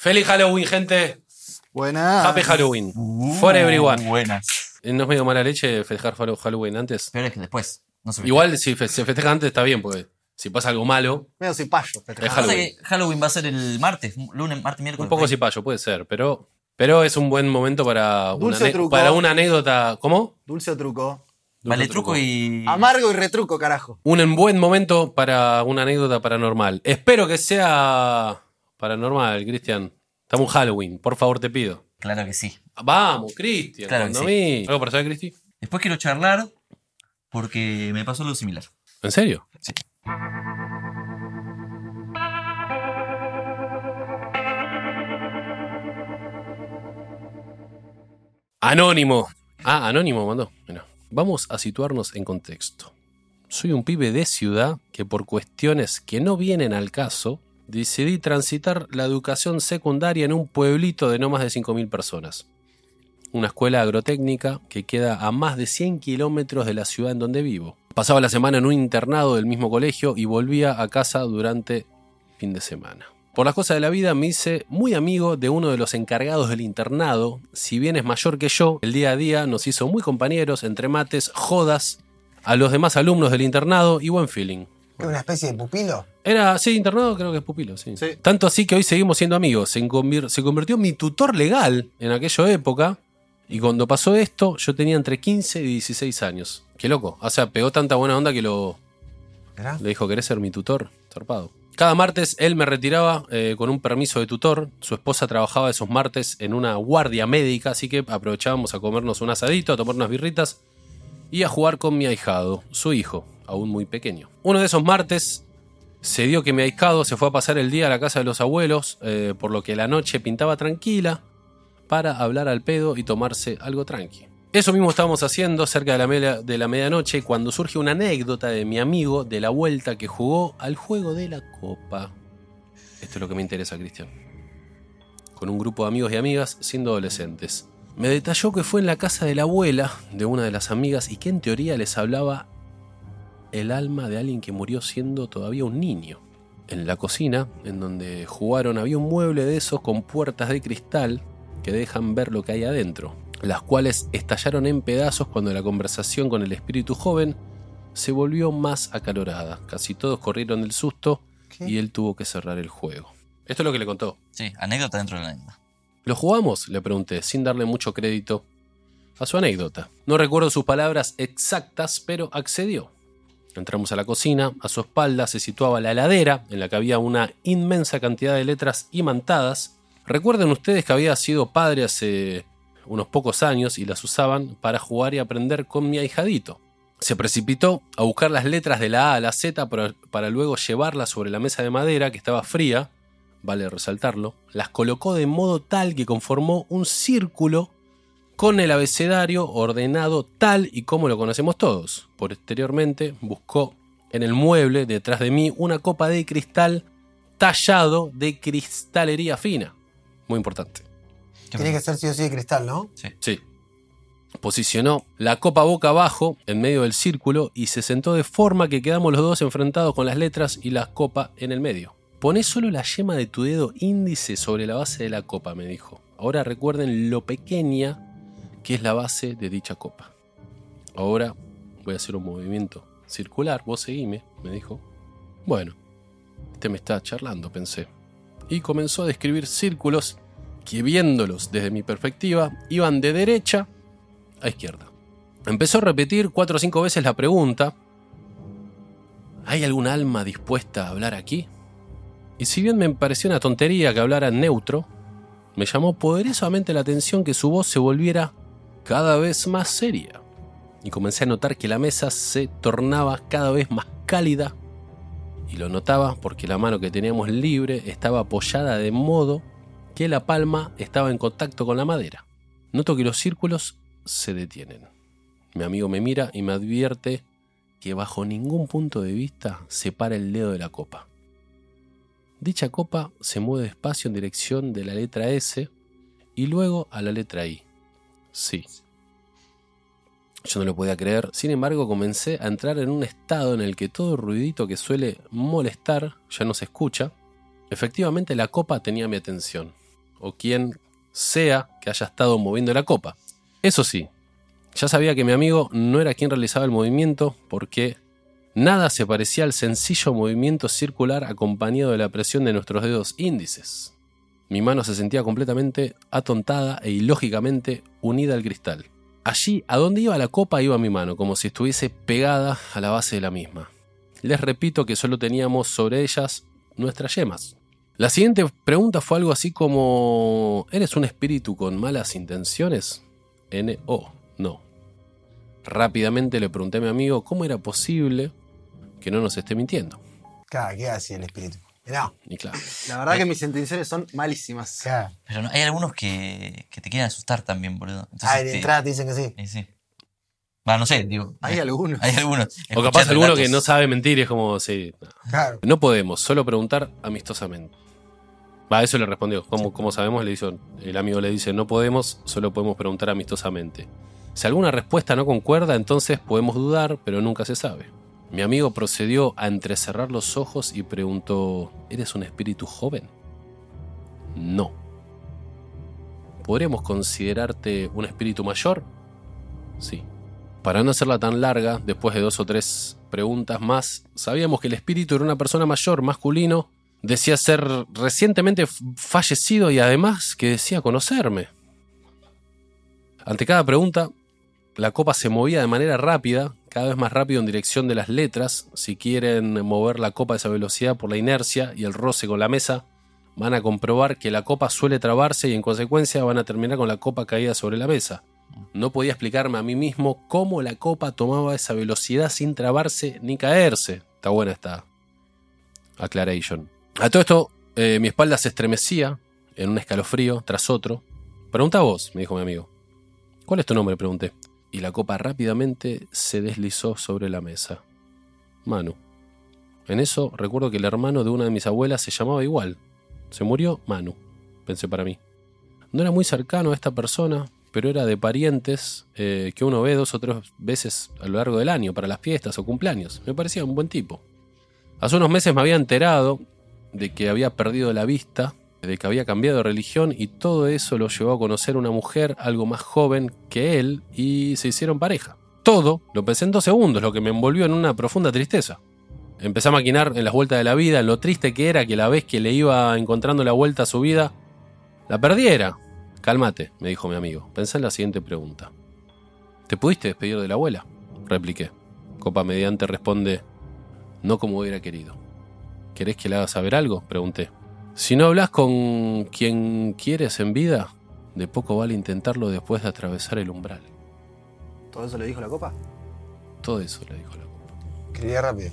Feliz Halloween, gente. Buenas. Happy Halloween. For everyone. Buenas. Eh, ¿No es medio mala leche festejar Halloween antes? Pero es que después. No se Igual si fe- se festeja antes está bien, porque si pasa algo malo, Medio cipayo. Es Pasa Halloween. que Halloween va a ser el martes, lunes, martes, miércoles. un poco cipayo puede ser, pero, pero es un buen momento para una, Dulce ane- truco. para una anécdota. ¿Cómo? Dulce o truco. Vale, truco y. Amargo y retruco, carajo. Un buen momento para una anécdota paranormal. Espero que sea paranormal, Cristian. Estamos en Halloween, por favor te pido. Claro que sí. Vamos, Cristian. Claro que cuando sí. ¿Algo para saber, Cristi? Después quiero charlar porque me pasó algo similar. ¿En serio? Sí. Anónimo. Ah, Anónimo mandó. Bueno, vamos a situarnos en contexto. Soy un pibe de ciudad que por cuestiones que no vienen al caso, decidí transitar la educación secundaria en un pueblito de no más de 5.000 personas. Una escuela agrotécnica que queda a más de 100 kilómetros de la ciudad en donde vivo. Pasaba la semana en un internado del mismo colegio y volvía a casa durante fin de semana. Por las cosas de la vida me hice muy amigo de uno de los encargados del internado, si bien es mayor que yo, el día a día nos hizo muy compañeros entre mates, jodas, a los demás alumnos del internado y buen feeling. ¿Es una especie de pupilo? Era, sí, internado creo que es pupilo, sí. Sí. Tanto así que hoy seguimos siendo amigos. Se, convir- se convirtió en mi tutor legal en aquella época. Y cuando pasó esto, yo tenía entre 15 y 16 años. Qué loco. O sea, pegó tanta buena onda que lo, ¿Verdad? le dijo, ¿querés ser mi tutor? Zarpado. Cada martes él me retiraba eh, con un permiso de tutor. Su esposa trabajaba esos martes en una guardia médica, así que aprovechábamos a comernos un asadito, a tomar unas birritas y a jugar con mi ahijado, su hijo, aún muy pequeño. Uno de esos martes se dio que mi ahijado se fue a pasar el día a la casa de los abuelos, eh, por lo que la noche pintaba tranquila para hablar al pedo y tomarse algo tranqui. Eso mismo estábamos haciendo cerca de la, media- de la medianoche cuando surge una anécdota de mi amigo de la vuelta que jugó al juego de la copa. Esto es lo que me interesa, Cristian. Con un grupo de amigos y amigas siendo adolescentes. Me detalló que fue en la casa de la abuela de una de las amigas y que en teoría les hablaba el alma de alguien que murió siendo todavía un niño. En la cocina, en donde jugaron, había un mueble de esos con puertas de cristal que dejan ver lo que hay adentro, las cuales estallaron en pedazos cuando la conversación con el espíritu joven se volvió más acalorada. Casi todos corrieron del susto ¿Qué? y él tuvo que cerrar el juego. Esto es lo que le contó. Sí, anécdota dentro de la anécdota. ¿Lo jugamos? Le pregunté, sin darle mucho crédito a su anécdota. No recuerdo sus palabras exactas, pero accedió. Entramos a la cocina, a su espalda se situaba la heladera, en la que había una inmensa cantidad de letras imantadas. Recuerden ustedes que había sido padre hace unos pocos años y las usaban para jugar y aprender con mi ahijadito. Se precipitó a buscar las letras de la A a la Z para, para luego llevarlas sobre la mesa de madera que estaba fría, vale resaltarlo, las colocó de modo tal que conformó un círculo con el abecedario ordenado tal y como lo conocemos todos. Posteriormente buscó en el mueble detrás de mí una copa de cristal tallado de cristalería fina. Muy importante. Tiene que ser sí o sí de cristal, ¿no? Sí. Posicionó la copa boca abajo en medio del círculo y se sentó de forma que quedamos los dos enfrentados con las letras y la copa en el medio. Poné solo la yema de tu dedo índice sobre la base de la copa, me dijo. Ahora recuerden lo pequeña que es la base de dicha copa. Ahora voy a hacer un movimiento circular, vos seguime, me dijo. Bueno, este me está charlando, pensé. Y comenzó a describir círculos que viéndolos desde mi perspectiva iban de derecha a izquierda. Empezó a repetir cuatro o cinco veces la pregunta, ¿hay algún alma dispuesta a hablar aquí? Y si bien me pareció una tontería que hablara neutro, me llamó poderosamente la atención que su voz se volviera cada vez más seria. Y comencé a notar que la mesa se tornaba cada vez más cálida Y lo notaba porque la mano que teníamos libre estaba apoyada de modo que la palma estaba en contacto con la madera. Noto que los círculos se detienen. Mi amigo me mira y me advierte que bajo ningún punto de vista separa el dedo de la copa. Dicha copa se mueve despacio en dirección de la letra S y luego a la letra I. Sí. Yo no lo podía creer, sin embargo comencé a entrar en un estado en el que todo ruidito que suele molestar ya no se escucha. Efectivamente la copa tenía mi atención, o quien sea que haya estado moviendo la copa. Eso sí, ya sabía que mi amigo no era quien realizaba el movimiento porque nada se parecía al sencillo movimiento circular acompañado de la presión de nuestros dedos índices. Mi mano se sentía completamente atontada e ilógicamente unida al cristal. Allí, a donde iba la copa, iba mi mano, como si estuviese pegada a la base de la misma. Les repito que solo teníamos sobre ellas nuestras yemas. La siguiente pregunta fue algo así como ¿Eres un espíritu con malas intenciones? N-O, no. Rápidamente le pregunté a mi amigo cómo era posible que no nos esté mintiendo. ¿qué hace el espíritu? No, Y claro, La verdad que mis intenciones son malísimas. claro. Pero no, hay algunos que, que te quieren asustar también, boludo. Entonces, Ah, de te- entrada te dicen que sí. eh, sí. Va, no sé, digo. Hay eh, algunos. Hay algunos. o capaz alguno que no sabe mentir y es como, sí, no. Claro. No podemos, solo preguntar amistosamente. Va, eso le respondió. Como, como sabemos, le dice, el amigo le dice, no podemos, solo podemos preguntar amistosamente. Si alguna respuesta no concuerda, entonces podemos dudar, pero nunca se sabe. Mi amigo procedió a entrecerrar los ojos y preguntó, ¿eres un espíritu joven? No. ¿Podríamos considerarte un espíritu mayor? Sí. Para no hacerla tan larga, después de dos o tres preguntas más, sabíamos que el espíritu era una persona mayor, masculino, decía ser recientemente fallecido y además que decía conocerme. Ante cada pregunta, la copa se movía de manera rápida, cada vez más rápido en dirección de las letras. Si quieren mover la copa a esa velocidad por la inercia y el roce con la mesa, van a comprobar que la copa suele trabarse y en consecuencia van a terminar con la copa caída sobre la mesa. No podía explicarme a mí mismo cómo la copa tomaba esa velocidad sin trabarse ni caerse. Está buena esta aclaration. A todo esto, eh, mi espalda se estremecía en un escalofrío tras otro. Pregunta vos, me dijo mi amigo. ¿Cuál es tu nombre? pregunté. Y la copa rápidamente se deslizó sobre la mesa. Manu. En eso recuerdo que el hermano de una de mis abuelas se llamaba igual. Se murió Manu, pensé para mí. No era muy cercano a esta persona, pero era de parientes eh, que uno ve dos o tres veces a lo largo del año para las fiestas o cumpleaños. Me parecía un buen tipo. Hace unos meses me había enterado de que había perdido la vista, de que había cambiado de religión y todo eso lo llevó a conocer una mujer algo más joven que él y se hicieron pareja. Todo lo pensé en dos segundos, lo que me envolvió en una profunda tristeza. Empecé a maquinar en las vueltas de la vida, en lo triste que era que la vez que le iba encontrando la vuelta a su vida, la perdiera. Cálmate, me dijo mi amigo. Pensé en la siguiente pregunta. ¿Te pudiste despedir de la abuela? Repliqué. Copa mediante responde, no como hubiera querido. ¿Querés que le haga saber algo? Pregunté. Si no hablas con quien quieres en vida, de poco vale intentarlo después de atravesar el umbral. ¿Todo eso le dijo la copa? Todo eso le dijo la copa. Escribía rápido.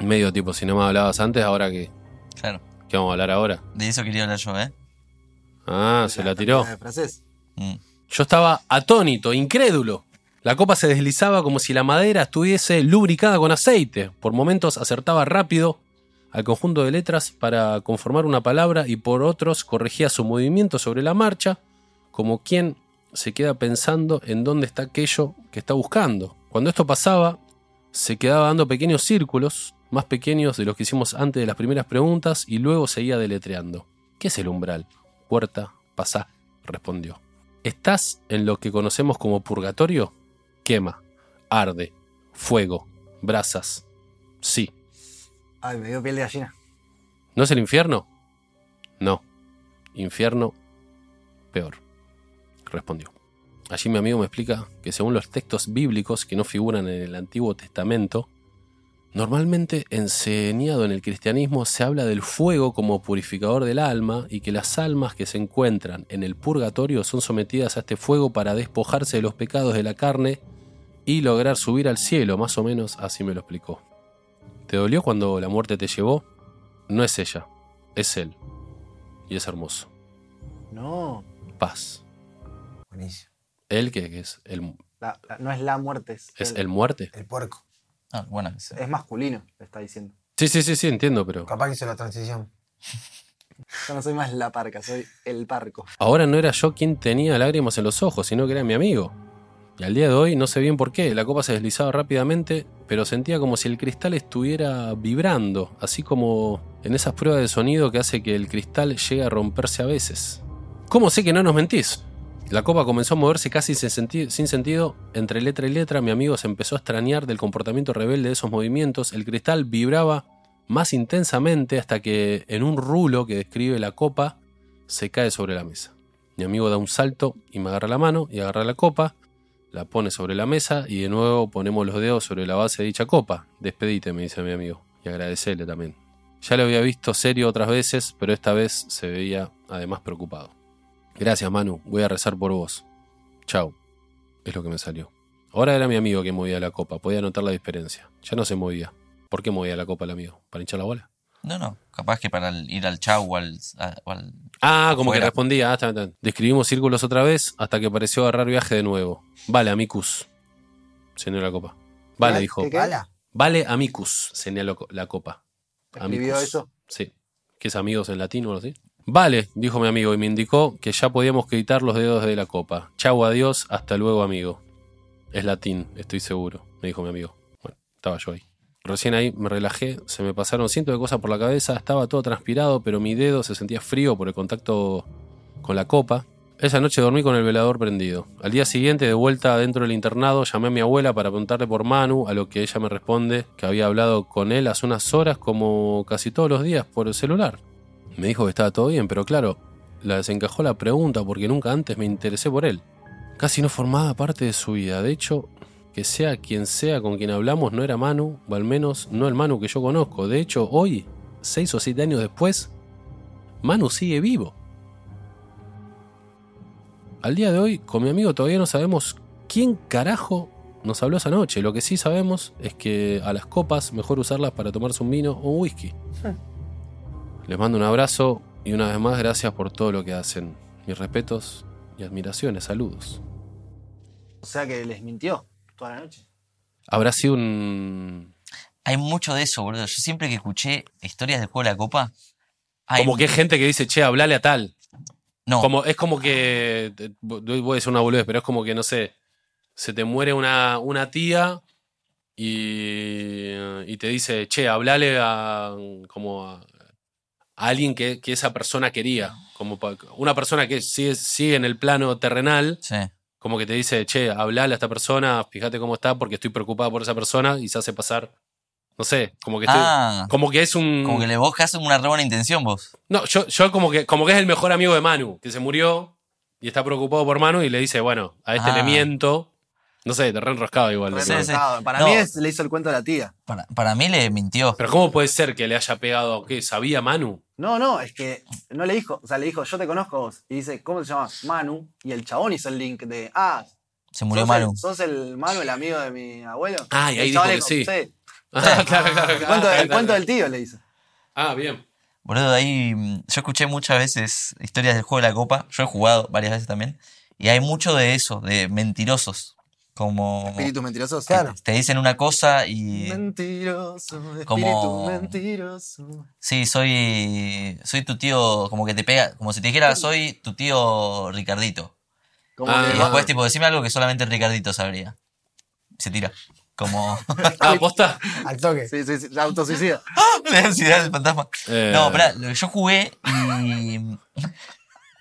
Medio tipo, si no me hablabas antes, ahora que, Claro. ¿qué vamos a hablar ahora? De eso quería hablar yo, ¿eh? Ah, se la tiró. De francés. Mm. Yo estaba atónito, incrédulo. La copa se deslizaba como si la madera estuviese lubricada con aceite. Por momentos acertaba rápido al conjunto de letras para conformar una palabra y por otros corregía su movimiento sobre la marcha, como quien se queda pensando en dónde está aquello que está buscando. Cuando esto pasaba, se quedaba dando pequeños círculos, más pequeños de los que hicimos antes de las primeras preguntas, y luego seguía deletreando. ¿Qué es el umbral? Puerta, pasá, respondió. ¿Estás en lo que conocemos como purgatorio? Quema, arde, fuego, brasas. Sí. Ay, me dio piel de gallina. ¿No es el infierno? No. Infierno, peor. Respondió. Allí mi amigo me explica que según los textos bíblicos que no figuran en el Antiguo Testamento, normalmente enseñado en el cristianismo se habla del fuego como purificador del alma y que las almas que se encuentran en el purgatorio son sometidas a este fuego para despojarse de los pecados de la carne y lograr subir al cielo, más o menos así me lo explicó. ¿Te dolió cuando la muerte te llevó? No es ella, es él. Y es hermoso. No. Paz. Buenísimo. Él que, que es el, La- la- no es la muerte, es, es el- el muerte. El puerco. Ah, bueno, sí. es masculino, le está diciendo. Sí, sí, sí, sí, entiendo, pero Capaz que hizo la transición. Yo no soy más la parca, soy el parco. ahora no era yo quien tenía lágrimas en los ojos, sino que era mi amigo. Y al día de hoy no sé bien por qué, la copa se deslizaba rápidamente, pero sentía como si el cristal estuviera vibrando, así como en esas pruebas de sonido que hace que el cristal llegue a romperse a veces. ¿Cómo sé que no nos mentís? La copa comenzó a moverse casi sin, sin sentido. Entre letra y letra, mi amigo se empezó a extrañar del comportamiento rebelde de esos movimientos. El cristal vibraba más intensamente hasta que, en un rulo que describe la copa, se cae sobre la mesa. Mi amigo da un salto y me agarra la mano y agarra la copa, la pone sobre la mesa y de nuevo ponemos los dedos sobre la base de dicha copa. Despedite, me dice mi amigo, y agradecele también. Ya lo había visto serio otras veces, pero esta vez se veía además preocupado. Gracias, Manu, voy a rezar por vos. Chau. Es lo que me salió. Ahora era mi amigo que movía la copa, podía notar la diferencia. Ya no se movía. ¿Por qué movía la copa el amigo? ¿Para hinchar la bola? No, no. Capaz que para el- ir al chau o al. a- o al- Ah, como que respondía. Ah, está, está. Describimos círculos otra vez hasta que pareció agarrar viaje de nuevo. Vale, amicus. Señaló la copa. Vale, dijo. ¿Qué, qué? Vale, amicus. Señaló la copa. ¿Escribió Amicus. eso? Sí. ¿Qué es amigos en latín o algo así? Vale, dijo mi amigo y me indicó que ya podíamos quitar los dedos de la copa. Chau, adiós, hasta luego, amigo. Es latín, estoy seguro, me dijo mi amigo. Bueno, estaba yo ahí. Recién ahí me relajé, se me pasaron cientos de cosas por la cabeza, estaba todo transpirado, pero mi dedo se sentía frío por el contacto con la copa. Esa noche dormí con el velador prendido. Al día siguiente, de vuelta dentro del internado, llamé a mi abuela para preguntarle por Manu, a lo que ella me responde que había hablado con él hace unas horas como casi todos los días por el celular. Me dijo que estaba todo bien, pero claro, la desencajó la pregunta porque nunca antes me interesé por él. Casi no formaba parte de su vida. De hecho, que sea quien sea con quien hablamos no era Manu, o al menos no el Manu que yo conozco. De hecho, hoy, seis o siete años después, Manu sigue vivo. Al día de hoy, con mi amigo todavía no sabemos quién carajo nos habló esa noche. Lo que sí sabemos es que a las copas mejor usarlas para tomarse un vino o un whisky. Les mando un abrazo y una vez más gracias por todo lo que hacen. Mis respetos y admiraciones, saludos. O sea que les mintió toda la noche. Habrá sido un... Hay mucho de eso, boludo. Yo siempre que escuché historias del juego de la copa. hay- Como que hay gente que dice, che, hablale a tal. No, Como, es como que. Voy a decir una boludez, pero es como que, no sé. Se te muere una, una tía y, y te dice, che, hablale a. como a, a alguien que, que esa persona quería. Como pa- una persona que sigue, sigue en el plano terrenal, sí. Como que te dice, che, hablale a esta persona, fíjate cómo está, porque estoy preocupada por esa persona, y se hace pasar. No sé, como que estoy- Ah, Como que es un. como que le vos haces una re buena intención vos. No, yo, yo como que como que es el mejor amigo de Manu, que se murió y está preocupado por Manu y le dice, bueno, a este Ah. le miento. No sé, te re enroscado igual. Re. Para No. mí es- le hizo el cuento a la tía. Para, para mí le mintió. Pero ¿cómo puede ser que le haya pegado, qué, sabía Manu? No, no, es que no le dijo, o sea, le dijo, yo te conozco a vos. Y dice, ¿cómo se llama? Manu. Y el chabón hizo el link de, ah, Se murió sos Manu. El, sos el Manu, el amigo de mi abuelo. Ah, y ahí El chabón dijo que sí. sí. Ah, claro, claro, El claro. cuento, el cuento del tío le dice. Ah, bien. Boludo, ahí mm, yo escuché muchas veces historias del juego de la copa. Yo he jugado varias veces también. Y hay mucho de eso, de mentirosos. Como Espíritus mentirosos. Claro. te dicen una cosa y Mentiroso, espíritu Como- mentiroso. sí, soy soy tu tío, como que te pega, como si te dijera soy tu tío Ricardito. Como Ah, Y después tipo decime algo que solamente Ricardito sabría. Se tira. Como Ah, posta. Al toque. Sí, sí, sí, la autosuicida. le da ansiedad el fantasma. Eh, No, que yo jugué y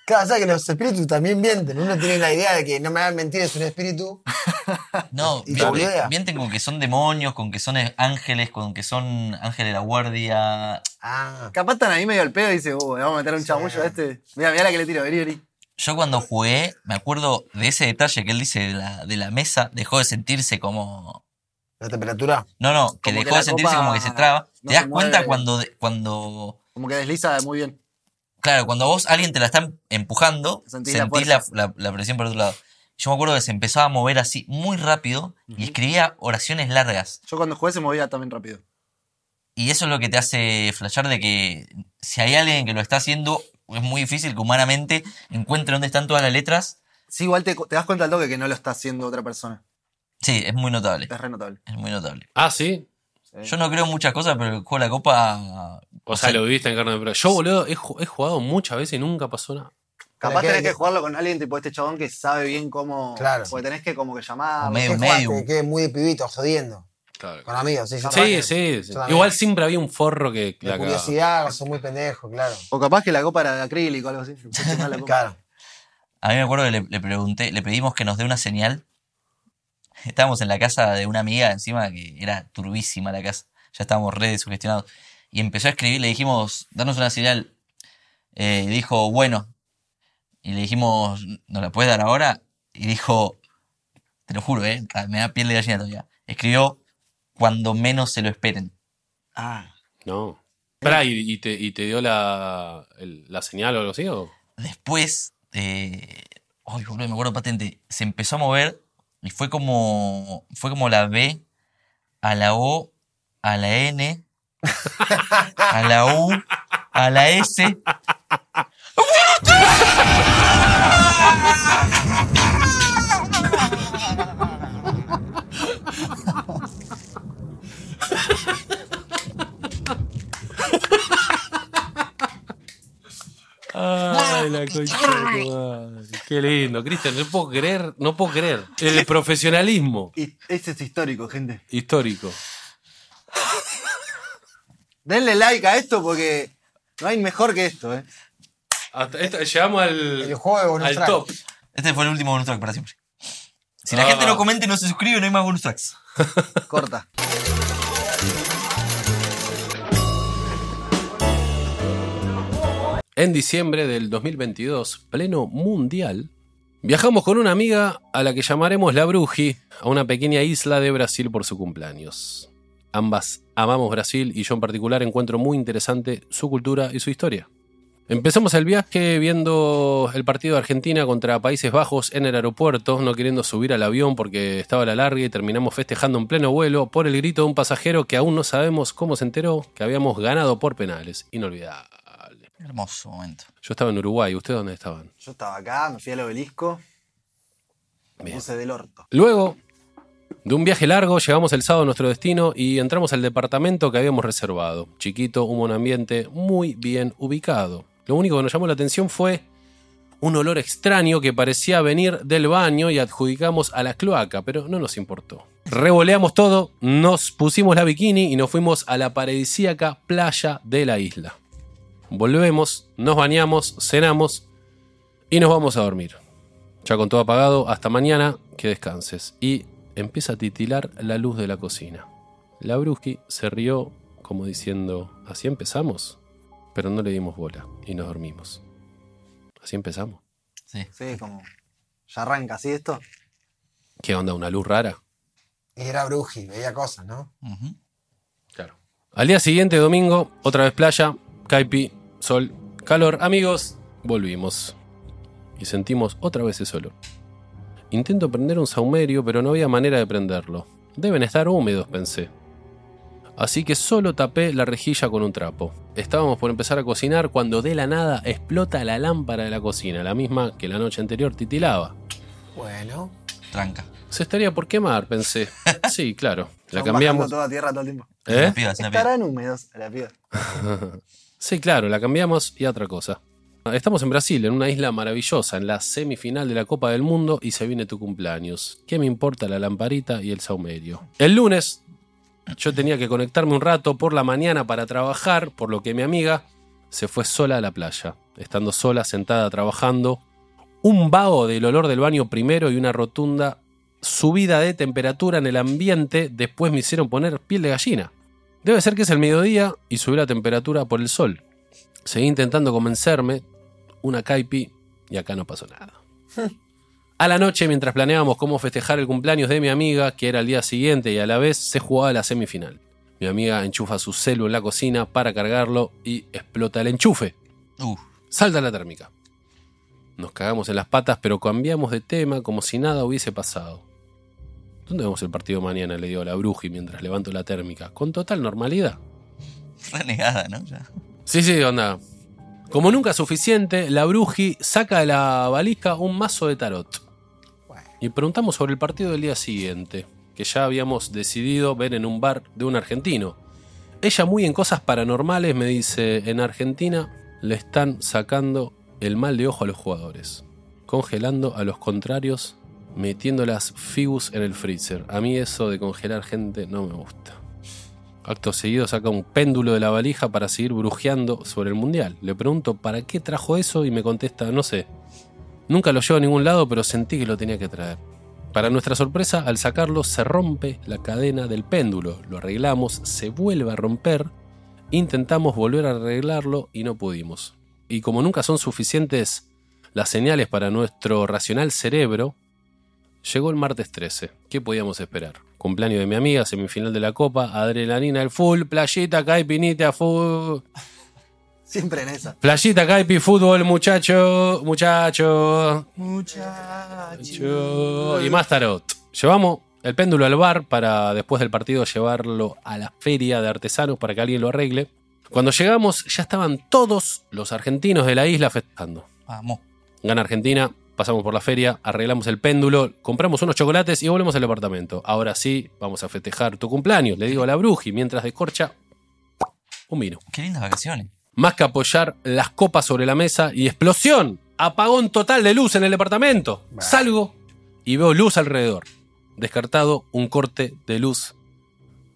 Claro, sabes que los espíritus también mienten. Uno tiene la idea de que no me hagan mentir, es un espíritu. No, Y mienten, mienten con que son demonios, con que son ángeles, con que son ángeles de la guardia. Ah, Capaz están ahí medio al pedo y dice, uh, le vamos a meter un chamullo a este. Mira, mira la que le tiro, vení, vení. Yo cuando jugué, me acuerdo de ese detalle que él dice de la, de la mesa, dejó de sentirse como... la temperatura. No, no, que Como dejó de sentirse como que se traba. no ¿Te das cuenta cuando, cuando... Como que desliza muy bien. Claro, cuando vos, alguien te la está empujando, Sentís sentís, la la, la- la presión por otro lado. Yo me acuerdo que se empezaba a mover así muy rápido y escribía oraciones largas. Yo cuando jugué se movía también rápido. Y eso es lo que te hace flashear de que si hay alguien que lo está haciendo, es muy difícil que humanamente encuentre dónde están todas las letras. Sí, igual te, te das cuenta al toque que no lo está haciendo otra persona. Sí, es muy notable. Es re notable. Es muy notable. Ah, sí. Yo no creo en muchas cosas, pero el juego de la copa. O sea, lo viviste en carne de Yo, boludo, he, ju- he jugado muchas veces y nunca pasó nada. Capaz que- tenés que que- jugarlo con alguien tipo este chabón que sabe bien cómo. Claro. Porque tenés que como que llamar. Medio- medium. Que muy de pibito, jodiendo. Claro. Con amigos, sí. Sí, sí. sí. Igual siempre había un forro que la curiosidad, son muy pendejos, claro. O capaz que la copa era de acrílico o algo así. Claro. A mí me acuerdo que le, le pregunté, le pedimos que nos dé una señal. Estábamos en la casa de una amiga encima que era turbísima la casa. Ya estábamos re sugestionados. Y empezó a escribir, le dijimos, danos una señal. Eh, y dijo, bueno. Y le dijimos, ¿nos la puedes dar ahora? Y dijo, te lo juro, eh, me da piel de gallina todavía. Escribió, cuando menos se lo esperen. Ah. No. Esperá, ¿y, y te, y te dio la, el- la señal o algo así? ¿o? Después, eh, ay, boludo, me acuerdo patente, se empezó a mover y fue como, fue como la B a la O, a la N, a la U, a la S. Ay, la concha de tu madre. Qué lindo, Cristian, no puedo creer, no puedo creer. El profesionalismo Y este es histórico, gente. histórico. Denle like a esto porque no hay mejor que esto, ¿eh? Hasta llegamos al, El juego de bonus al track. top. Este fue el último bonus track para siempre. Si la Ah. gente no comenta y no se suscribe, no hay más bonus tracks. Corta. En diciembre del 2022, pleno mundial, viajamos con una amiga a la que llamaremos La Bruji, a una pequeña isla de Brasil por su cumpleaños. Ambas amamos Brasil y yo en particular encuentro muy interesante su cultura y su historia. Empezamos el viaje viendo el partido de Argentina contra Países Bajos en el aeropuerto, no queriendo subir al avión porque estaba a la larga y terminamos festejando en pleno vuelo por el grito de un pasajero que aún no sabemos cómo se enteró que habíamos ganado por penales. Inolvidable. Hermoso momento. Yo estaba en Uruguay, ¿ustedes dónde estaban? Yo estaba acá, me fui al obelisco. Me Bien. puse del orto. Luego de un viaje largo, llegamos el sábado a nuestro destino y entramos al departamento que habíamos reservado. Chiquito, un buen ambiente, muy bien ubicado. Lo único que nos llamó la atención fue un olor extraño que parecía venir del baño y adjudicamos a la cloaca, pero no nos importó. Revoleamos todo, nos pusimos la bikini y nos fuimos a la paradisíaca playa de la isla. Volvemos, nos bañamos, cenamos y nos vamos a dormir. Ya con todo apagado, hasta mañana, que descanses. Y empieza a titilar la luz de la cocina. La Bruski se rió como diciendo, así empezamos, pero no le dimos bola y nos dormimos. Así empezamos. Sí. Sí, como. Ya arranca así esto. ¿Qué onda? ¿Una luz rara? Era bruji, veía cosas, ¿no? Claro. Al día siguiente, domingo, otra vez playa, caipi, sol, calor. Amigos, volvimos. Y sentimos otra vez ese olor. Intento prender un saumerio, pero no había manera de prenderlo. Deben estar húmedos, pensé. Así que solo tapé la rejilla con un trapo. Estábamos por empezar a cocinar cuando de la nada explota la lámpara de la cocina, la misma que la noche anterior titilaba. Bueno. Tranca. Se estaría por quemar, pensé. Sí, claro. La cambiamos. toda tierra todo el tiempo. ¿Eh? La piba, es una piba. Estarán húmedos a la piba. Sí, claro, la cambiamos y otra cosa. Estamos en Brasil, en una isla maravillosa, en la semifinal de la Copa del Mundo y se viene tu cumpleaños. ¿Qué me importa la lamparita y el saumerio? El lunes yo tenía que conectarme un rato por la mañana para trabajar, por lo que mi amiga se fue sola a la playa. Estando sola, sentada trabajando, un vago del olor del baño primero y una rotunda subida de temperatura en el ambiente después me hicieron poner piel de gallina. Debe ser que es el mediodía y subió la temperatura por el sol. Seguí intentando convencerme, una caipi y acá no pasó nada. A la noche, mientras planeábamos cómo festejar el cumpleaños de mi amiga, que era el día siguiente y a la vez se jugaba la semifinal. Mi amiga enchufa su celu en la cocina para cargarlo y explota el enchufe. Uh, Salta la térmica. Nos cagamos en las patas, pero cambiamos de tema como si nada hubiese pasado. ¿Dónde vemos el partido mañana? Le digo a la bruji mientras levanto la térmica. Con total normalidad. Renegada, ¿no? Ya. Sí, sí, onda. Como nunca suficiente, la Bruji saca de la valija un mazo de tarot. Y preguntamos sobre el partido del día siguiente, que ya habíamos decidido ver en un bar de un argentino. Ella, muy en cosas paranormales, me dice: En Argentina le están sacando el mal de ojo a los jugadores, congelando a los contrarios, metiendo las figus en el freezer. A mí eso de congelar gente no me gusta. Acto seguido saca un péndulo de la valija para seguir brujeando sobre el mundial. Le pregunto para qué trajo eso y me contesta, no sé. Nunca lo llevo a ningún lado, pero sentí que lo tenía que traer. Para nuestra sorpresa, al sacarlo se rompe la cadena del péndulo. Lo arreglamos, se vuelve a romper. Intentamos volver a arreglarlo y no pudimos. Y como nunca son suficientes las señales para nuestro racional cerebro, llegó el martes 13. ¿Qué podíamos esperar? Cumpleaños de mi amiga, semifinal de la Copa, adrenalina al full, playita, caipinita, full. Siempre en esa. Playita, caipi, fútbol, muchacho, muchacho. Muchacho. Y más tarot. Llevamos el péndulo al bar para después del partido llevarlo a la feria de artesanos para que alguien lo arregle. Cuando llegamos ya estaban todos los argentinos de la isla festejando. Vamos. Gana Argentina, pasamos por la feria, arreglamos el péndulo, compramos unos chocolates y volvemos al departamento. Ahora sí, vamos a festejar tu cumpleaños, le digo a la bruji mientras descorcha un vino. Qué lindas vacaciones. Más que apoyar las copas sobre la mesa y explosión, apagón total de luz en el departamento. Salgo y veo luz alrededor. Descartado un corte de luz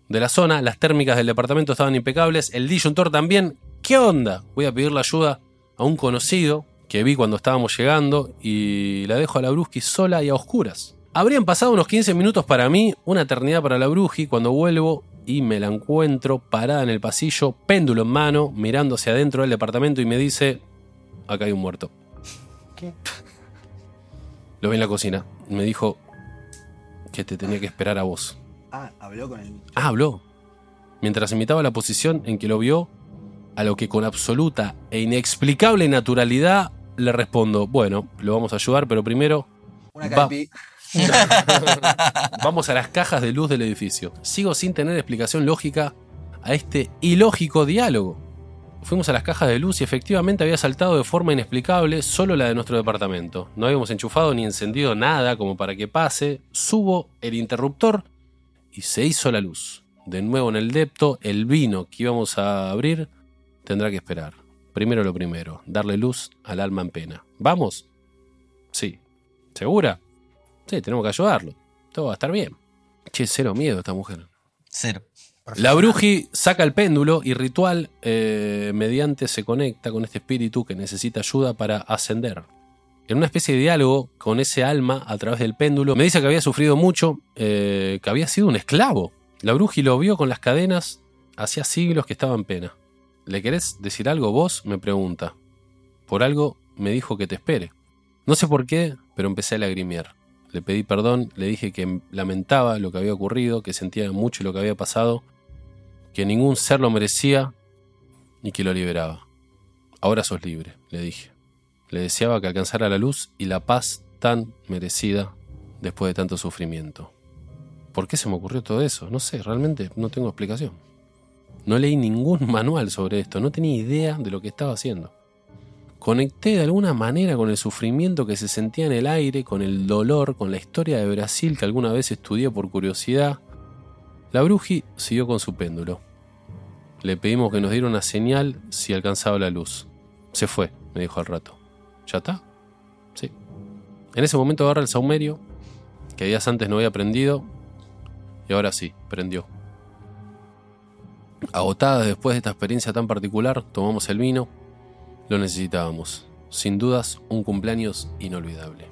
de la zona, las térmicas del departamento estaban impecables, el disyuntor también. ¿Qué onda? Voy a pedirle ayuda a un conocido que vi cuando estábamos llegando y la dejo a la Bruji sola y a oscuras. Habrían pasado unos 15 minutos para mí, una eternidad para la Bruji, cuando vuelvo y me la encuentro parada en el pasillo, péndulo en mano, mirando hacia adentro del departamento y me dice, acá hay un muerto. ¿Qué? Lo vi en la cocina. Me dijo que te tenía que esperar a vos. Ah, habló con el. Ah, habló. Mientras imitaba la posición en que lo vio, a lo que con absoluta e inexplicable naturalidad le respondo, bueno, lo vamos a ayudar, pero primero Una Va. vamos a las cajas de luz del edificio. Sigo sin tener explicación lógica a este ilógico diálogo. Fuimos a las cajas de luz y efectivamente había saltado de forma inexplicable solo la de nuestro departamento. No habíamos enchufado ni encendido nada como para que pase. Subo el interruptor y se hizo la luz. De nuevo en el depto, el vino que íbamos a abrir tendrá que esperar. Primero lo primero, darle luz al alma en pena. ¿Vamos? Sí. ¿Segura? Sí, tenemos que ayudarlo. Todo va a estar bien. Che, cero miedo esta mujer. Cero. La bruji saca el péndulo y ritual eh, mediante se conecta con este espíritu que necesita ayuda para ascender. En una especie de diálogo con ese alma a través del péndulo, me dice que había sufrido mucho, eh, que había sido un esclavo. La bruji lo vio con las cadenas hacía siglos que estaba en pena. ¿Le querés decir algo vos? me pregunta. Por algo me dijo que te espere. No sé por qué, pero empecé a lagrimear. Le pedí perdón, le dije que lamentaba lo que había ocurrido, que sentía mucho lo que había pasado, que ningún ser lo merecía y que lo liberaba. Ahora sos libre, le dije. Le deseaba que alcanzara la luz y la paz tan merecida después de tanto sufrimiento. ¿Por qué se me ocurrió todo eso? No sé, realmente no tengo explicación. No leí ningún manual sobre esto, no tenía idea de lo que estaba haciendo. Conecté de alguna manera con el sufrimiento que se sentía en el aire, con el dolor, con la historia de Brasil que alguna vez estudié por curiosidad. La bruji siguió con su péndulo. Le pedimos que nos diera una señal si alcanzaba la luz. Se fue, me dijo al rato. ¿Ya está? Sí. En ese momento agarra el saumerio, que días antes no había prendido, y ahora sí, prendió. Agotadas después de esta experiencia tan particular, tomamos el vino. Lo necesitábamos. Sin dudas, un cumpleaños inolvidable.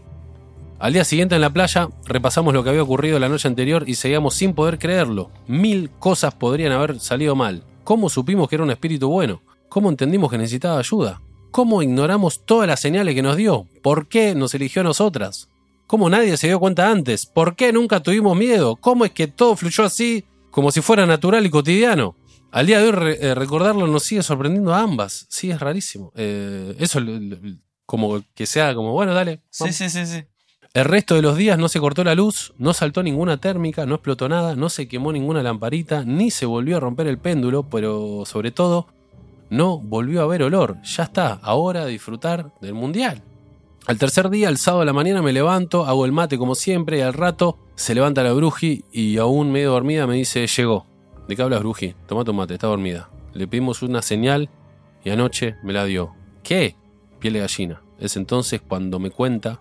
Al día siguiente en la playa, repasamos lo que había ocurrido la noche anterior y seguíamos sin poder creerlo. Mil cosas podrían haber salido mal. ¿Cómo supimos que era un espíritu bueno? ¿Cómo entendimos que necesitaba ayuda? ¿Cómo ignoramos todas las señales que nos dio? ¿Por qué nos eligió a nosotras? ¿Cómo nadie se dio cuenta antes? ¿Por qué nunca tuvimos miedo? ¿Cómo es que todo fluyó así, como si fuera natural y cotidiano? Al día de hoy re- eh, recordarlo nos sigue sorprendiendo a ambas. Sí, es rarísimo. Eh, eso, como que sea como, bueno, dale. Sí, vamos. sí, sí, sí. El resto de los días no se cortó la luz, no saltó ninguna térmica, no explotó nada, no se quemó ninguna lamparita, ni se volvió a romper el péndulo, pero sobre todo no volvió a haber olor. Ya está, ahora a disfrutar del mundial. Al tercer día, el sábado a la mañana, me levanto, hago el mate como siempre, y al rato se levanta la bruji y aún medio dormida me dice, llegó. ¿De qué hablas, bruji? Toma tu mate, está dormida. Le pedimos una señal y anoche me la dio. ¿Qué? Piel de gallina. Es entonces cuando me cuenta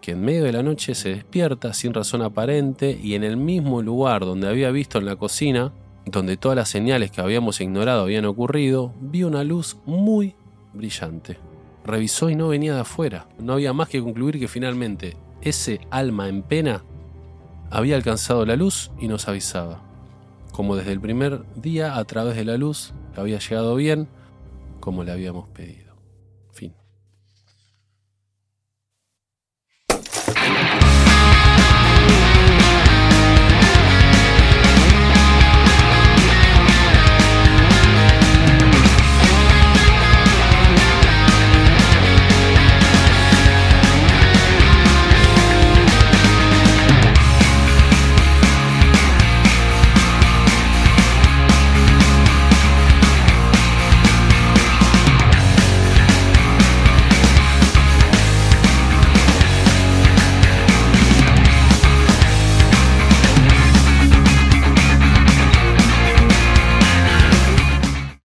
que en medio de la noche se despierta sin razón aparente y en el mismo lugar donde había visto en la cocina, donde todas las señales que habíamos ignorado habían ocurrido, vi una luz muy brillante. Revisó y no venía de afuera. No había más que concluir que finalmente ese alma en pena había alcanzado la luz y nos avisaba. Como desde el primer día, a través de la luz, había llegado bien como le habíamos pedido.